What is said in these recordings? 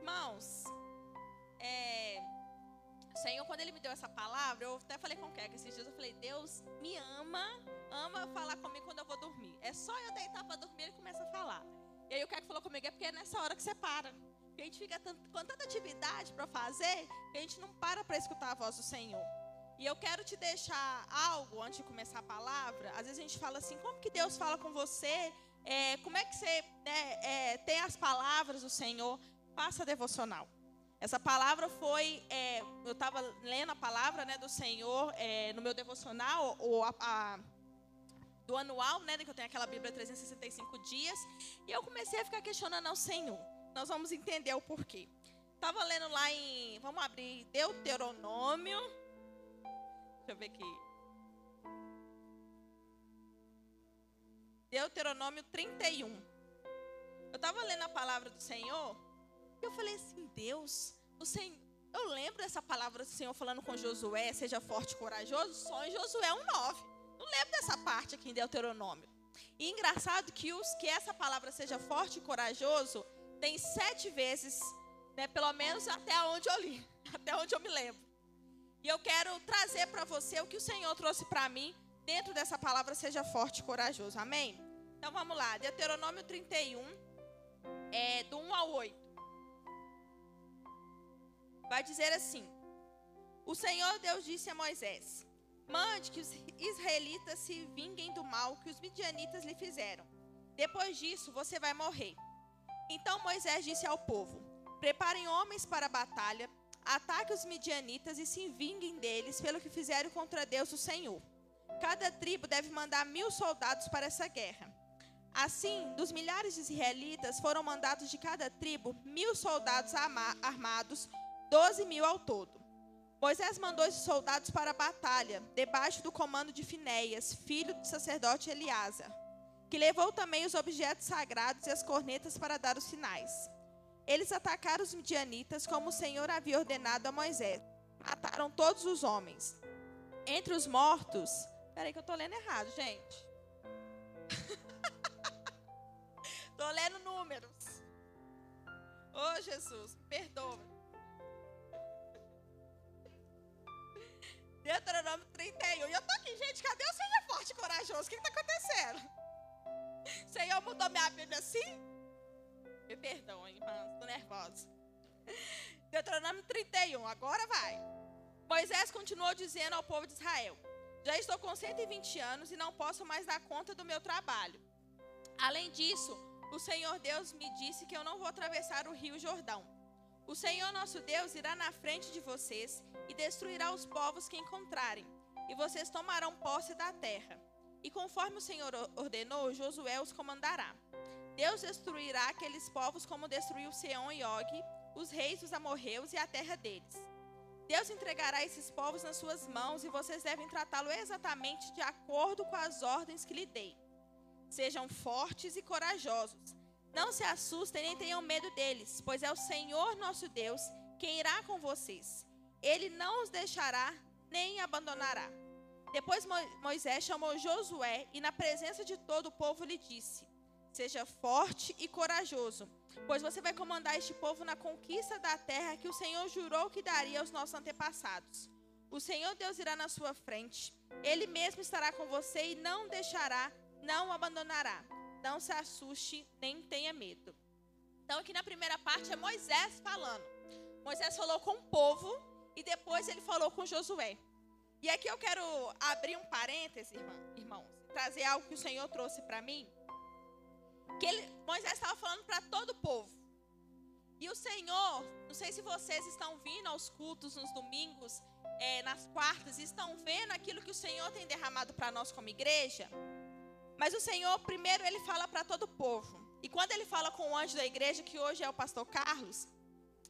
Irmãos, é, o Senhor, quando Ele me deu essa palavra, eu até falei com o Keca esses dias, eu falei, Deus me ama, ama falar comigo quando eu vou dormir. É só eu deitar para dormir, Ele começa a falar. E aí o Keca falou comigo, é porque é nessa hora que você para. Porque a gente fica tanto, com tanta atividade para fazer, que a gente não para para escutar a voz do Senhor. E eu quero te deixar algo antes de começar a palavra. Às vezes a gente fala assim, como que Deus fala com você? É, como é que você né, é, tem as palavras do Senhor? Faça devocional. Essa palavra foi, é, eu estava lendo a palavra né, do Senhor é, no meu devocional, ou a, a, do anual, né, que eu tenho aquela Bíblia 365 dias, e eu comecei a ficar questionando ao Senhor. Nós vamos entender o porquê. Estava lendo lá em, vamos abrir Deuteronômio, deixa eu ver aqui. Deuteronômio 31. Eu estava lendo a palavra do Senhor e eu falei assim, Deus, o Senhor, eu lembro dessa palavra do Senhor falando com Josué, seja forte e corajoso, só em Josué 1,9. Não lembro dessa parte aqui em Deuteronômio. E engraçado que, os, que essa palavra seja forte e corajoso tem sete vezes, né, pelo menos até onde eu li, até onde eu me lembro. E eu quero trazer para você o que o Senhor trouxe para mim dentro dessa palavra seja forte e corajoso. Amém? Então vamos lá. Deuteronômio 31, é, do 1 ao 8. Vai dizer assim: O Senhor Deus disse a Moisés: Mande que os israelitas se vinguem do mal que os midianitas lhe fizeram. Depois disso, você vai morrer. Então Moisés disse ao povo: Preparem homens para a batalha, ataquem os midianitas e se vinguem deles pelo que fizeram contra Deus o Senhor. Cada tribo deve mandar mil soldados para essa guerra. Assim, dos milhares de israelitas foram mandados de cada tribo mil soldados armados, doze mil ao todo. Moisés mandou esses soldados para a batalha, debaixo do comando de Finéias, filho do sacerdote Eliasa, que levou também os objetos sagrados e as cornetas para dar os sinais. Eles atacaram os midianitas como o Senhor havia ordenado a Moisés. Mataram todos os homens. Entre os mortos. Peraí, que eu estou lendo errado, gente. Estou lendo números. Oh, Jesus, perdoa. Deuteronômio 31. E eu tô aqui, gente, cadê o Senhor forte e corajoso? O que está acontecendo? O Senhor mudou minha Bíblia assim? Me perdoem, irmãos, estou nervosa. Deuteronômio 31, agora vai. Moisés continuou dizendo ao povo de Israel: Já estou com 120 anos e não posso mais dar conta do meu trabalho. Além disso, o Senhor Deus me disse que eu não vou atravessar o rio Jordão. O Senhor nosso Deus irá na frente de vocês e destruirá os povos que encontrarem, e vocês tomarão posse da terra. E conforme o Senhor ordenou, Josué os comandará. Deus destruirá aqueles povos como destruiu Seom e Og, os reis dos amorreus e a terra deles. Deus entregará esses povos nas suas mãos e vocês devem tratá-lo exatamente de acordo com as ordens que lhe dei. Sejam fortes e corajosos. Não se assustem nem tenham medo deles, pois é o Senhor nosso Deus quem irá com vocês. Ele não os deixará nem abandonará. Depois Moisés chamou Josué e, na presença de todo o povo, lhe disse: Seja forte e corajoso, pois você vai comandar este povo na conquista da terra que o Senhor jurou que daria aos nossos antepassados. O Senhor Deus irá na sua frente, ele mesmo estará com você e não deixará não o abandonará. Não se assuste, nem tenha medo. Então, aqui na primeira parte é Moisés falando. Moisés falou com o povo e depois ele falou com Josué. E aqui eu quero abrir um parêntese, irmãos, trazer algo que o Senhor trouxe para mim. Que ele, Moisés estava falando para todo o povo. E o Senhor, não sei se vocês estão vindo aos cultos nos domingos, é, nas quartas, estão vendo aquilo que o Senhor tem derramado para nós como igreja. Mas o Senhor, primeiro, ele fala para todo o povo. E quando ele fala com o anjo da igreja, que hoje é o pastor Carlos,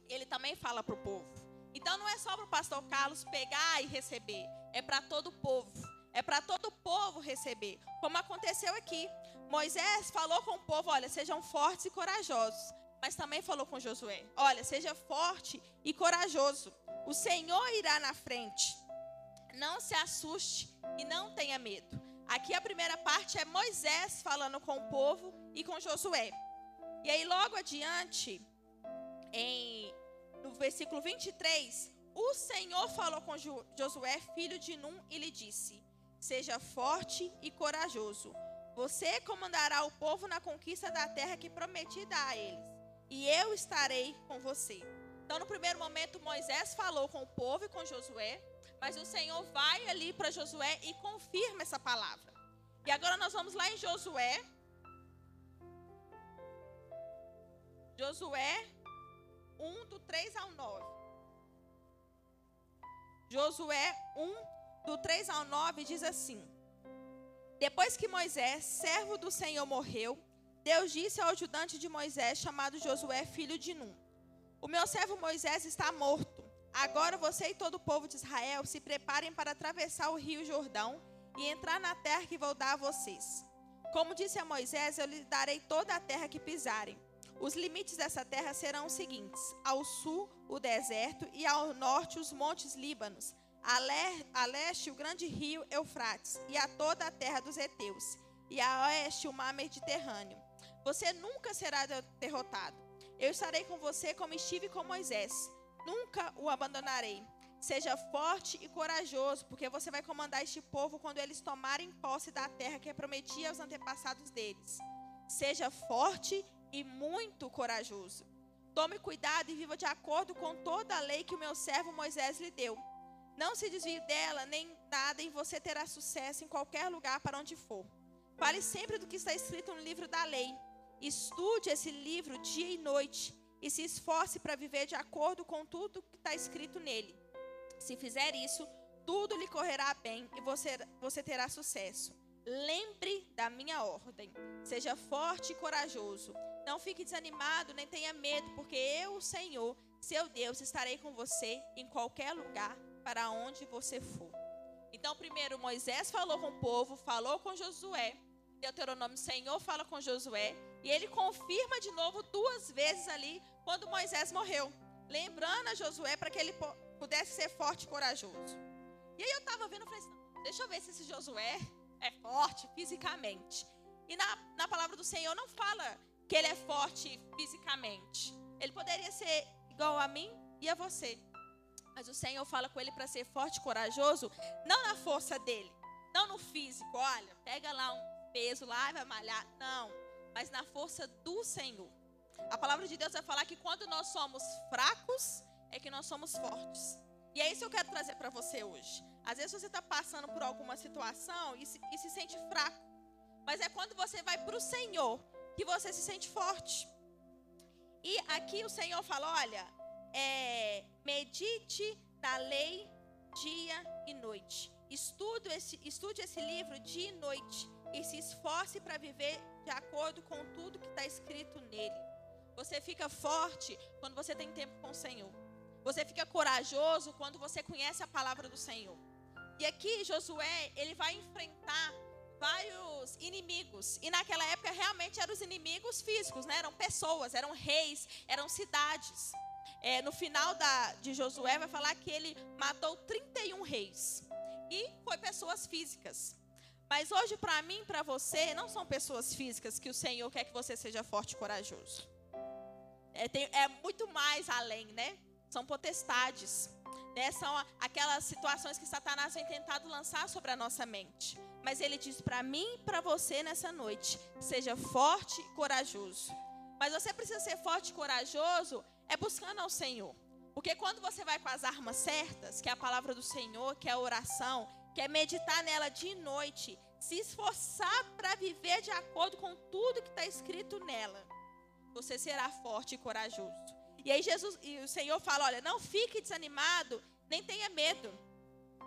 ele também fala para o povo. Então não é só para o pastor Carlos pegar e receber, é para todo o povo. É para todo o povo receber. Como aconteceu aqui. Moisés falou com o povo: olha, sejam fortes e corajosos. Mas também falou com Josué: olha, seja forte e corajoso. O Senhor irá na frente. Não se assuste e não tenha medo. Aqui a primeira parte é Moisés falando com o povo e com Josué. E aí, logo adiante, em, no versículo 23, o Senhor falou com Josué, filho de Num, e lhe disse: Seja forte e corajoso. Você comandará o povo na conquista da terra que prometi dar a eles, e eu estarei com você. Então, no primeiro momento, Moisés falou com o povo e com Josué, mas o Senhor vai ali para Josué e confirma essa palavra. E agora nós vamos lá em Josué. Josué 1, do 3 ao 9. Josué 1, do 3 ao 9 diz assim: Depois que Moisés, servo do Senhor, morreu, Deus disse ao ajudante de Moisés, chamado Josué, filho de Num: O meu servo Moisés está morto. Agora você e todo o povo de Israel se preparem para atravessar o rio Jordão e entrar na terra que vou dar a vocês. Como disse a Moisés, eu lhes darei toda a terra que pisarem. Os limites dessa terra serão os seguintes: ao sul, o deserto, e ao norte, os montes Líbanos, a, le a leste, o grande rio Eufrates, e a toda a terra dos heteus, e a oeste, o mar Mediterrâneo. Você nunca será derrotado. Eu estarei com você como estive com Moisés. Nunca o abandonarei. Seja forte e corajoso, porque você vai comandar este povo quando eles tomarem posse da terra que prometia aos antepassados deles. Seja forte e muito corajoso. Tome cuidado e viva de acordo com toda a lei que o meu servo Moisés lhe deu. Não se desvie dela, nem nada, e você terá sucesso em qualquer lugar para onde for. Fale sempre do que está escrito no livro da lei. Estude esse livro dia e noite e se esforce para viver de acordo com tudo que está escrito nele. Se fizer isso, tudo lhe correrá bem e você, você terá sucesso. Lembre da minha ordem. Seja forte e corajoso. Não fique desanimado, nem tenha medo, porque eu, o Senhor, seu Deus, estarei com você em qualquer lugar para onde você for. Então, primeiro, Moisés falou com o povo, falou com Josué. Deuteronômio, Senhor fala com Josué. E ele confirma de novo duas vezes ali, quando Moisés morreu. Lembrando a Josué para que ele pudesse ser forte e corajoso. E aí eu estava vendo, eu falei assim, deixa eu ver se esse Josué é forte fisicamente. E na, na palavra do Senhor não fala que ele é forte fisicamente. Ele poderia ser igual a mim e a você. Mas o Senhor fala com ele para ser forte e corajoso, não na força dele, não no físico. Olha, pega lá um peso lá e vai malhar. Não, mas na força do Senhor. A palavra de Deus vai falar que quando nós somos fracos, é que nós somos fortes. E é isso que eu quero trazer para você hoje. Às vezes você está passando por alguma situação e se, e se sente fraco. Mas é quando você vai para o Senhor que você se sente forte. E aqui o Senhor fala: olha, é, medite na lei dia e noite. Estude esse, estude esse livro dia e noite. E se esforce para viver de acordo com tudo que está escrito nele. Você fica forte quando você tem tempo com o Senhor. Você fica corajoso quando você conhece a palavra do Senhor. E aqui Josué, ele vai enfrentar vários inimigos. E naquela época realmente eram os inimigos físicos, né? Eram pessoas, eram reis, eram cidades. É, no final da, de Josué vai falar que ele matou 31 reis. E foi pessoas físicas. Mas hoje, para mim, para você, não são pessoas físicas que o Senhor quer que você seja forte e corajoso. É, tem, é muito mais além, né? são potestades. Né? São aquelas situações que Satanás vem tentado lançar sobre a nossa mente. Mas ele diz para mim e para você nessa noite: seja forte e corajoso. Mas você precisa ser forte e corajoso é buscando ao Senhor. Porque quando você vai com as armas certas, que é a palavra do Senhor, que é a oração, que é meditar nela de noite, se esforçar para viver de acordo com tudo que está escrito nela, você será forte e corajoso. E aí Jesus e o Senhor fala: olha, não fique desanimado, nem tenha medo.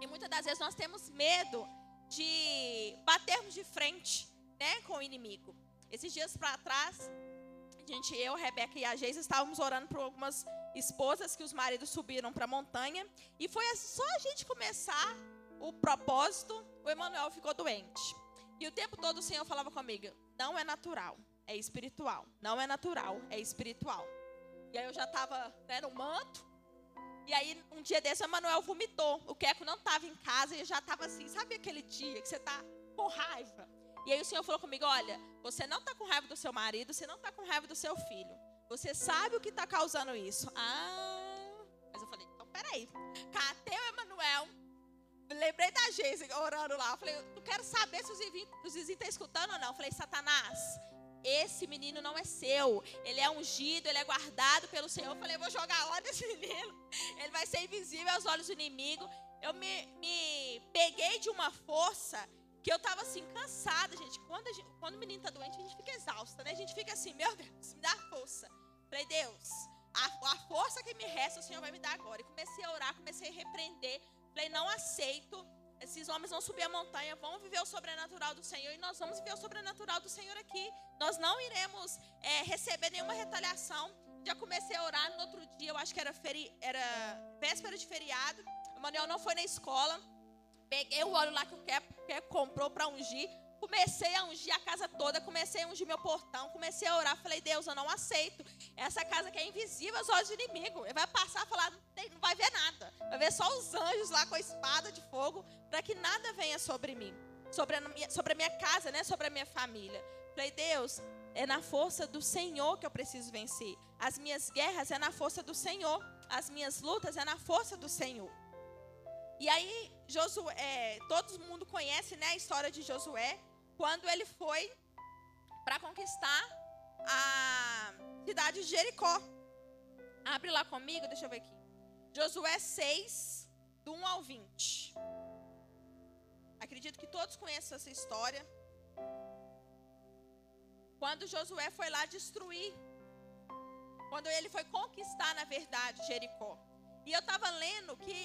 E muitas das vezes nós temos medo de batermos de frente, né, com o inimigo. Esses dias para trás, a gente, eu, a Rebeca e a Geisa estávamos orando por algumas esposas que os maridos subiram para a montanha. E foi só a gente começar o propósito, o Emanuel ficou doente. E o tempo todo o Senhor falava comigo: não é natural, é espiritual. Não é natural, é espiritual. E aí eu já estava né, no manto. E aí, um dia desse, o Manuel vomitou. O Queco não estava em casa e já estava assim, sabe aquele dia que você está com raiva? E aí o Senhor falou comigo: olha, você não está com raiva do seu marido, você não está com raiva do seu filho. Você sabe o que está causando isso. Ah, mas eu falei, então peraí. Catei o Emanuel. Lembrei da Geise orando lá. Eu falei, eu quero saber se os vizinhos estão escutando ou não. Eu falei, Satanás, esse menino não é seu. Ele é ungido, ele é guardado pelo Senhor. Eu falei, eu vou jogar lá nesse menino. Ele vai ser invisível aos olhos do inimigo. Eu me, me peguei de uma força que eu tava assim, cansada, gente. Quando, gente, quando o menino tá doente, a gente fica exausta, né? A gente fica assim, meu Deus, me dá força. Falei, Deus, a, a força que me resta, o Senhor vai me dar agora. E comecei a orar, comecei a repreender. Falei, não aceito. Esses homens vão subir a montanha, vão viver o sobrenatural do Senhor e nós vamos viver o sobrenatural do Senhor aqui. Nós não iremos é, receber nenhuma retaliação. Já comecei a orar no outro dia, eu acho que era, feri, era véspera de feriado. O Manuel não foi na escola. Peguei o óleo lá que o Kepp comprou para ungir. Comecei a ungir a casa toda, comecei a ungir meu portão, comecei a orar. Falei, Deus, eu não aceito. Essa casa que é invisível aos olhos do inimigo. Ele vai passar e falar, não, vai ver nada. Vai ver só os anjos lá com a espada de fogo, para que nada venha sobre mim, sobre a, minha, sobre a minha casa, né? sobre a minha família. Falei, Deus, é na força do Senhor que eu preciso vencer. As minhas guerras é na força do Senhor. As minhas lutas é na força do Senhor. E aí, Josué, é, todo mundo conhece né, a história de Josué, quando ele foi para conquistar a cidade de Jericó. Abre lá comigo, deixa eu ver aqui. Josué 6, do 1 ao 20. Acredito que todos conhecem essa história. Quando Josué foi lá destruir, quando ele foi conquistar, na verdade, Jericó. E eu estava lendo que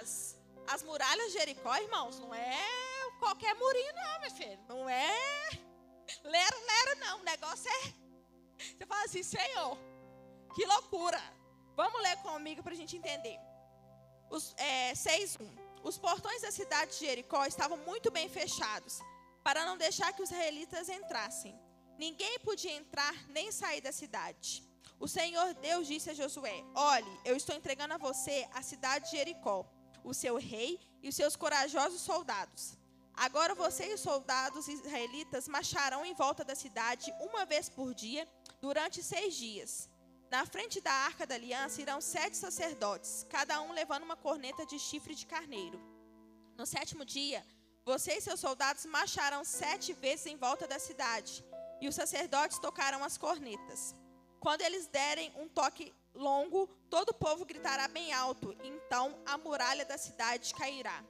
as, as muralhas de Jericó, irmãos, não é qualquer murinho, não, meu filho. Não é lero, lero, não. O negócio é. Você fala assim, Senhor, que loucura. Vamos ler comigo para a gente entender. Os, é, 6.1. Os portões da cidade de Jericó estavam muito bem fechados, para não deixar que os israelitas entrassem. Ninguém podia entrar nem sair da cidade. O Senhor Deus disse a Josué: Olhe, eu estou entregando a você a cidade de Jericó, o seu rei e os seus corajosos soldados. Agora você e os soldados israelitas marcharão em volta da cidade uma vez por dia, durante seis dias. Na frente da arca da aliança irão sete sacerdotes, cada um levando uma corneta de chifre de carneiro. No sétimo dia, você e seus soldados marcharão sete vezes em volta da cidade, e os sacerdotes tocarão as cornetas. Quando eles derem um toque longo, todo o povo gritará bem alto, então a muralha da cidade cairá.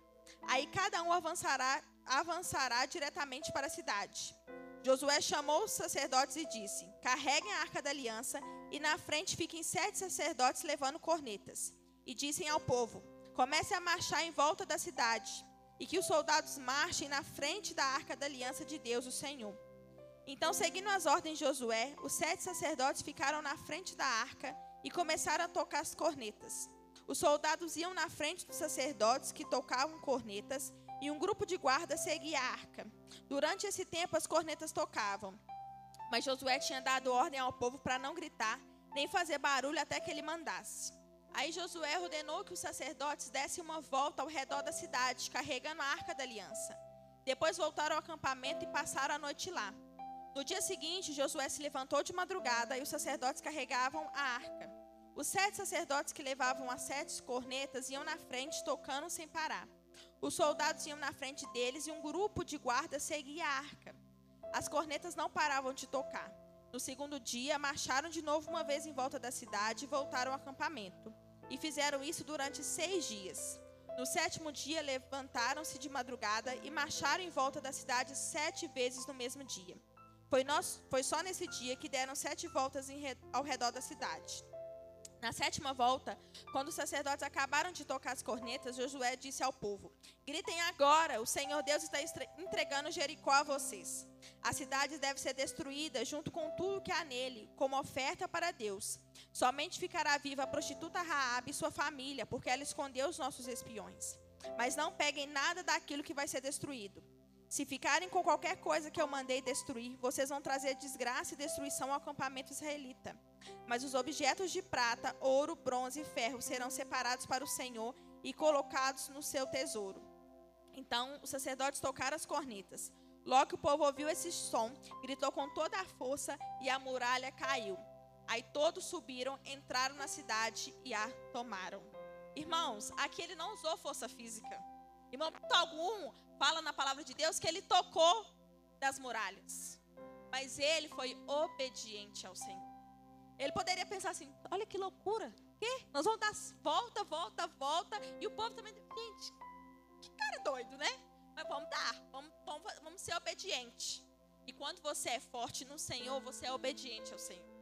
Aí cada um avançará, avançará diretamente para a cidade. Josué chamou os sacerdotes e disse: Carreguem a arca da aliança, e na frente fiquem sete sacerdotes levando cornetas. E dizem ao povo: Comece a marchar em volta da cidade, e que os soldados marchem na frente da arca da aliança de Deus, o Senhor. Então, seguindo as ordens de Josué, os sete sacerdotes ficaram na frente da arca e começaram a tocar as cornetas. Os soldados iam na frente dos sacerdotes que tocavam cornetas e um grupo de guarda seguia a arca. Durante esse tempo, as cornetas tocavam. Mas Josué tinha dado ordem ao povo para não gritar, nem fazer barulho até que ele mandasse. Aí Josué ordenou que os sacerdotes dessem uma volta ao redor da cidade, carregando a arca da aliança. Depois voltaram ao acampamento e passaram a noite lá. No dia seguinte, Josué se levantou de madrugada e os sacerdotes carregavam a arca. Os sete sacerdotes que levavam as sete cornetas iam na frente, tocando sem parar. Os soldados iam na frente deles e um grupo de guardas seguia a arca. As cornetas não paravam de tocar. No segundo dia, marcharam de novo uma vez em volta da cidade e voltaram ao acampamento. E fizeram isso durante seis dias. No sétimo dia, levantaram-se de madrugada e marcharam em volta da cidade sete vezes no mesmo dia. Foi, nós, foi só nesse dia que deram sete voltas ao redor da cidade. Na sétima volta, quando os sacerdotes acabaram de tocar as cornetas, Josué disse ao povo: Gritem agora, o Senhor Deus está entregando Jericó a vocês. A cidade deve ser destruída junto com tudo que há nele, como oferta para Deus. Somente ficará viva a prostituta Raabe e sua família, porque ela escondeu os nossos espiões. Mas não peguem nada daquilo que vai ser destruído. Se ficarem com qualquer coisa que eu mandei destruir, vocês vão trazer desgraça e destruição ao acampamento israelita. Mas os objetos de prata, ouro, bronze e ferro serão separados para o Senhor e colocados no seu tesouro. Então os sacerdotes tocaram as cornetas. Logo que o povo ouviu esse som, gritou com toda a força e a muralha caiu. Aí todos subiram, entraram na cidade e a tomaram. Irmãos, aqui ele não usou força física. Em momento algum, fala na palavra de Deus que ele tocou das muralhas. Mas ele foi obediente ao Senhor. Ele poderia pensar assim: olha que loucura. Quê? Nós vamos dar volta, volta, volta. E o povo também. Gente, que cara doido, né? Mas vamos dar. Vamos, vamos, vamos ser obedientes. E quando você é forte no Senhor, você é obediente ao Senhor.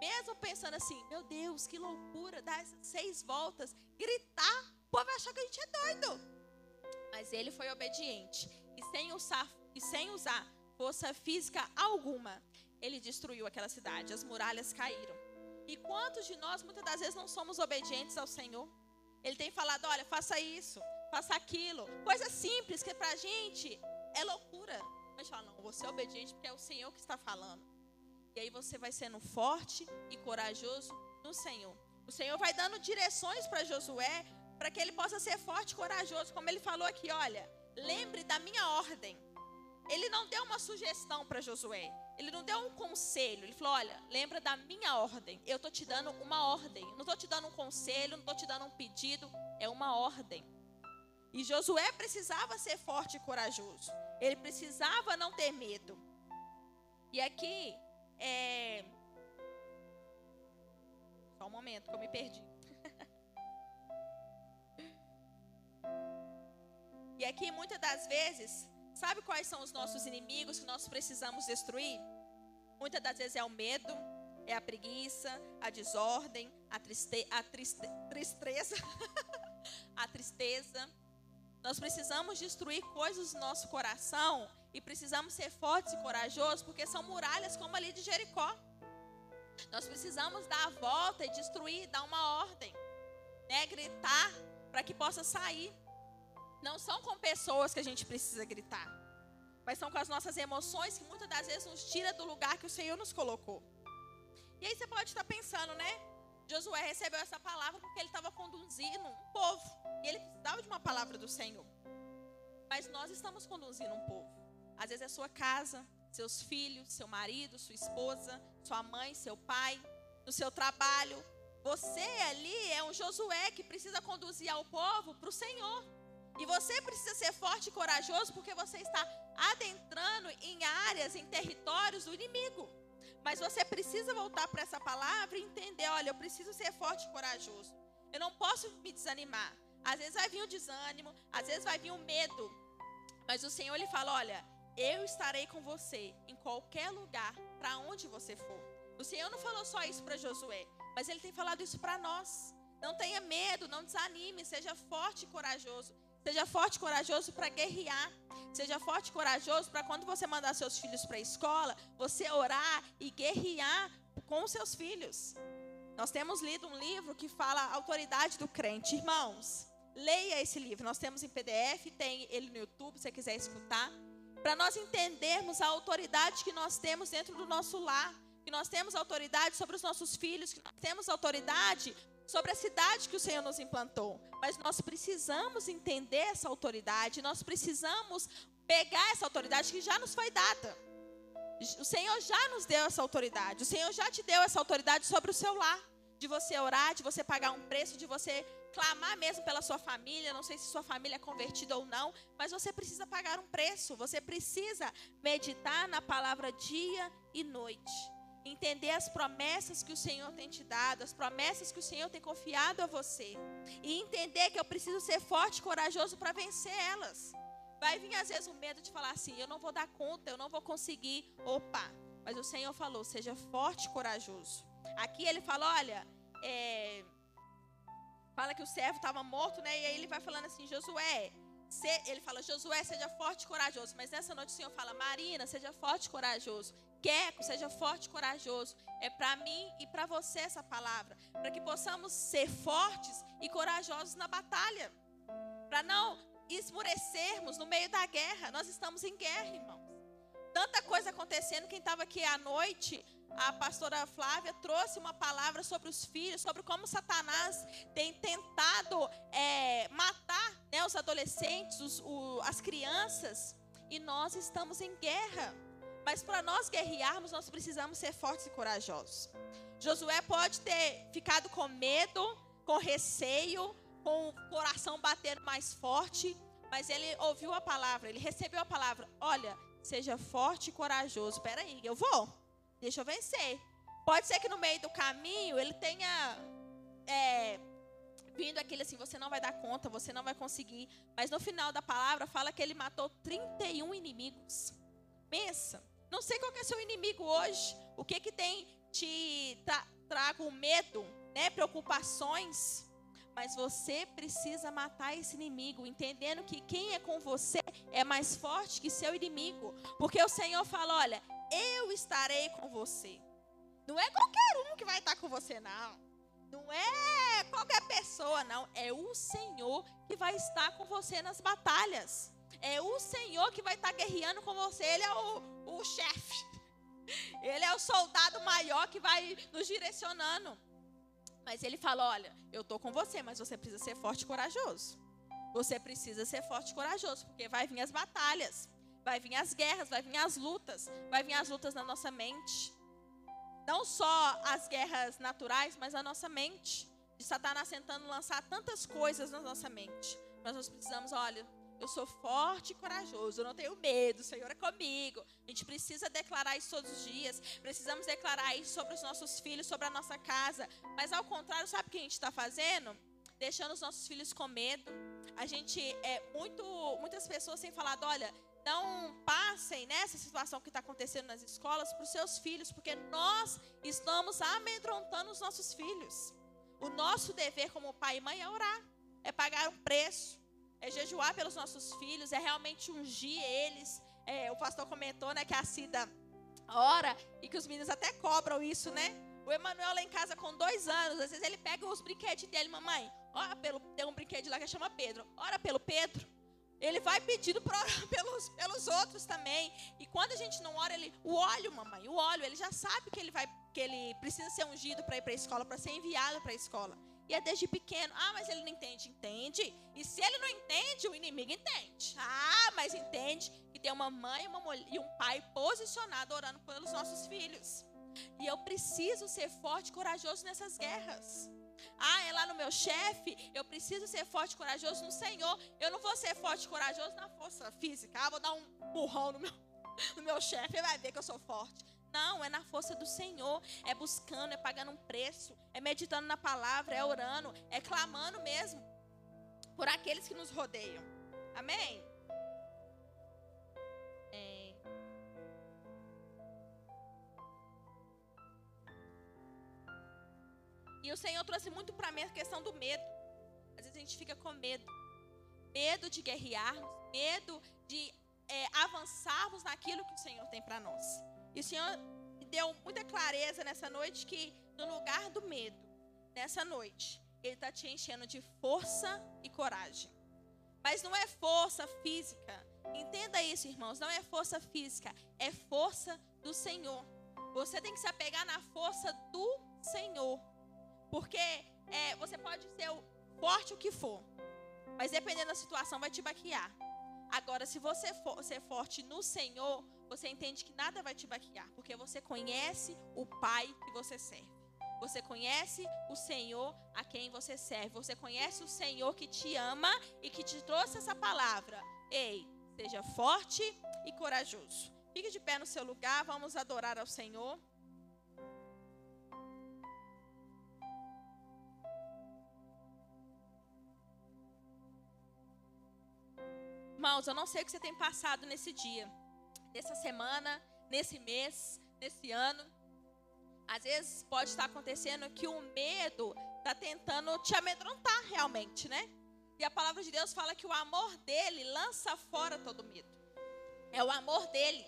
Mesmo pensando assim, meu Deus, que loucura, dar seis voltas, gritar, o povo vai achar que a gente é doido. Mas ele foi obediente. E sem usar, e sem usar força física alguma, ele destruiu aquela cidade. As muralhas caíram. E quantos de nós, muitas das vezes, não somos obedientes ao Senhor? Ele tem falado: olha, faça isso, faça aquilo. Coisa simples que pra gente é loucura. Mas fala: não, você é obediente porque é o Senhor que está falando. E aí você vai sendo forte e corajoso no Senhor. O Senhor vai dando direções para Josué para que ele possa ser forte e corajoso, como ele falou aqui, olha, lembre da minha ordem. Ele não deu uma sugestão para Josué, ele não deu um conselho. Ele falou: Olha, lembra da minha ordem. Eu estou te dando uma ordem. Não estou te dando um conselho, não estou te dando um pedido. É uma ordem. E Josué precisava ser forte e corajoso. Ele precisava não ter medo. E aqui, é... Só um momento que eu me perdi. e aqui, muitas das vezes, sabe quais são os nossos inimigos que nós precisamos destruir? Muitas das vezes é o medo, é a preguiça, a desordem, a, triste, a triste, tristeza, a tristeza. Nós precisamos destruir coisas do nosso coração e precisamos ser fortes e corajosos, porque são muralhas como ali de Jericó. Nós precisamos dar a volta e destruir, dar uma ordem, né? gritar para que possa sair. Não são com pessoas que a gente precisa gritar, mas são com as nossas emoções que muitas das vezes nos tira do lugar que o Senhor nos colocou. E aí você pode estar pensando, né? Josué recebeu essa palavra porque ele estava conduzindo um povo e ele precisava de uma palavra do Senhor. Mas nós estamos conduzindo um povo. Às vezes é sua casa, seus filhos, seu marido, sua esposa, sua mãe, seu pai, no seu trabalho. Você ali é um Josué que precisa conduzir ao povo para o Senhor. E você precisa ser forte e corajoso porque você está adentrando em áreas, em territórios do inimigo. Mas você precisa voltar para essa palavra e entender: olha, eu preciso ser forte e corajoso. Eu não posso me desanimar. Às vezes vai vir o desânimo, às vezes vai vir o medo. Mas o Senhor ele fala: olha, eu estarei com você em qualquer lugar, para onde você for. O Senhor não falou só isso para Josué, mas ele tem falado isso para nós. Não tenha medo, não desanime, seja forte e corajoso. Seja forte e corajoso para guerrear. Seja forte e corajoso para quando você mandar seus filhos para a escola, você orar e guerrear com seus filhos. Nós temos lido um livro que fala a autoridade do crente. Irmãos, leia esse livro. Nós temos em PDF, tem ele no YouTube, se você quiser escutar. Para nós entendermos a autoridade que nós temos dentro do nosso lar. Que nós temos autoridade sobre os nossos filhos, que nós temos autoridade sobre a cidade que o Senhor nos implantou. Mas nós precisamos entender essa autoridade, nós precisamos pegar essa autoridade que já nos foi dada. O Senhor já nos deu essa autoridade, o Senhor já te deu essa autoridade sobre o seu lar. De você orar, de você pagar um preço, de você clamar mesmo pela sua família. Não sei se sua família é convertida ou não, mas você precisa pagar um preço. Você precisa meditar na palavra dia e noite entender as promessas que o Senhor tem te dado, as promessas que o Senhor tem confiado a você, e entender que eu preciso ser forte e corajoso para vencer elas. Vai vir às vezes o medo de falar assim: eu não vou dar conta, eu não vou conseguir. Opa, mas o Senhor falou: seja forte e corajoso. Aqui ele fala: olha, é, fala que o servo estava morto, né? E aí ele vai falando assim: Josué, ele fala, Josué, seja forte e corajoso. Mas nessa noite o Senhor fala, Marina, seja forte e corajoso. Queco, seja forte e corajoso. É para mim e para você essa palavra. Para que possamos ser fortes e corajosos na batalha. Para não esmurecermos no meio da guerra. Nós estamos em guerra, irmãos. Tanta coisa acontecendo. Quem estava aqui à noite, a pastora Flávia trouxe uma palavra sobre os filhos, sobre como Satanás tem tentado é, matar né, os adolescentes, os, o, as crianças. e nós estamos em guerra. Mas para nós guerrearmos, nós precisamos ser fortes e corajosos. Josué pode ter ficado com medo, com receio, com o coração batendo mais forte, mas ele ouviu a palavra, ele recebeu a palavra. Olha, seja forte e corajoso. Espera aí, eu vou. Deixa eu vencer. Pode ser que no meio do caminho ele tenha é, vindo aquele assim, você não vai dar conta, você não vai conseguir. Mas no final da palavra fala que ele matou 31 inimigos. Pensa. Não sei qual é o seu inimigo hoje. O que que tem te tra trago medo, né? Preocupações. Mas você precisa matar esse inimigo, entendendo que quem é com você é mais forte que seu inimigo. Porque o Senhor fala: olha, eu estarei com você. Não é qualquer um que vai estar com você, não. Não é qualquer pessoa, não. É o Senhor que vai estar com você nas batalhas. É o Senhor que vai estar guerreando com você. Ele é o, o chefe. Ele é o soldado maior que vai nos direcionando. Mas ele fala: Olha, eu estou com você, mas você precisa ser forte e corajoso. Você precisa ser forte e corajoso, porque vai vir as batalhas, vai vir as guerras, vai vir as lutas, vai vir as lutas na nossa mente. Não só as guerras naturais, mas a nossa mente. De Satanás tentando lançar tantas coisas na nossa mente. Mas nós precisamos, olha, eu sou forte e corajoso, eu não tenho medo, o Senhor é comigo. A gente precisa declarar isso todos os dias. Precisamos declarar isso sobre os nossos filhos, sobre a nossa casa. Mas ao contrário, sabe o que a gente está fazendo? Deixando os nossos filhos com medo. A gente é muito, muitas pessoas têm falado, olha, não passem nessa situação que está acontecendo nas escolas para os seus filhos, porque nós estamos amedrontando os nossos filhos. O nosso dever como pai e mãe é orar, é pagar um preço é jejuar pelos nossos filhos, é realmente ungir eles. É, o pastor comentou, né, que a Cida ora e que os meninos até cobram isso, né? O Emanuel lá em casa com dois anos, às vezes ele pega os brinquedos dele, mamãe, ora pelo, tem um brinquedo lá que chama Pedro, ora pelo Pedro. Ele vai pedindo orar pelos, pelos outros também. E quando a gente não ora, ele, o óleo, mamãe, o óleo, ele já sabe que ele vai, que ele precisa ser ungido para ir para a escola, para ser enviado para a escola. E é desde pequeno. Ah, mas ele não entende. Entende. E se ele não entende, o inimigo entende. Ah, mas entende que tem uma mãe uma mulher, e um pai posicionado orando pelos nossos filhos. E eu preciso ser forte e corajoso nessas guerras. Ah, é lá no meu chefe, eu preciso ser forte e corajoso no Senhor. Eu não vou ser forte e corajoso na força física. Ah, vou dar um burrão no meu, no meu chefe, ele vai ver que eu sou forte. Não, é na força do Senhor, é buscando, é pagando um preço, é meditando na palavra, é orando, é clamando mesmo por aqueles que nos rodeiam. Amém? É... E o Senhor trouxe muito para mim a questão do medo. Às vezes a gente fica com medo. Medo de guerrearmos, medo de é, avançarmos naquilo que o Senhor tem para nós. E o Senhor deu muita clareza nessa noite que no lugar do medo, nessa noite, Ele está te enchendo de força e coragem. Mas não é força física. Entenda isso, irmãos. Não é força física, é força do Senhor. Você tem que se apegar na força do Senhor. Porque é, você pode ser forte o que for, mas dependendo da situação vai te baquear. Agora, se você for ser forte no Senhor, você entende que nada vai te baquear, porque você conhece o Pai que você serve. Você conhece o Senhor a quem você serve. Você conhece o Senhor que te ama e que te trouxe essa palavra. Ei, seja forte e corajoso. Fique de pé no seu lugar, vamos adorar ao Senhor. Irmãos, eu não sei o que você tem passado nesse dia nessa semana, nesse mês, nesse ano. Às vezes pode estar acontecendo que o medo está tentando te amedrontar realmente, né? E a palavra de Deus fala que o amor dele lança fora todo medo. É o amor dele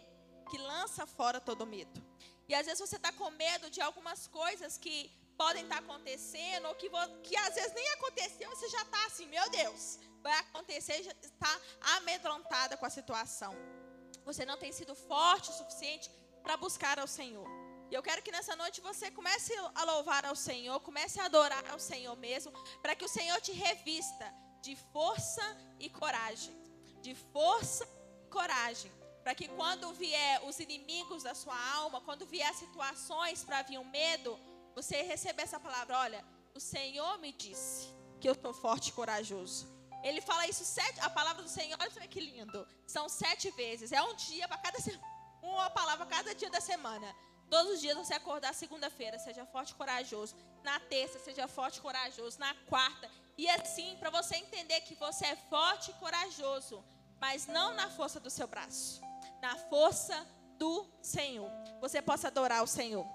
que lança fora todo medo. E às vezes você está com medo de algumas coisas que podem estar acontecendo, ou que, que às vezes nem aconteceu, você já está assim, meu Deus, vai acontecer, já está amedrontada com a situação. Você não tem sido forte o suficiente para buscar ao Senhor. E eu quero que nessa noite você comece a louvar ao Senhor, comece a adorar ao Senhor mesmo, para que o Senhor te revista de força e coragem. De força coragem. Para que quando vier os inimigos da sua alma, quando vier situações para vir um medo, você receber essa palavra: olha, o Senhor me disse que eu estou forte e corajoso. Ele fala isso sete, a palavra do Senhor, olha que lindo. São sete vezes. É um dia para cada uma palavra cada dia da semana. Todos os dias você acordar segunda-feira, seja forte e corajoso. Na terça, seja forte e corajoso. Na quarta. E assim, para você entender que você é forte e corajoso, mas não na força do seu braço, na força do Senhor. Você possa adorar o Senhor.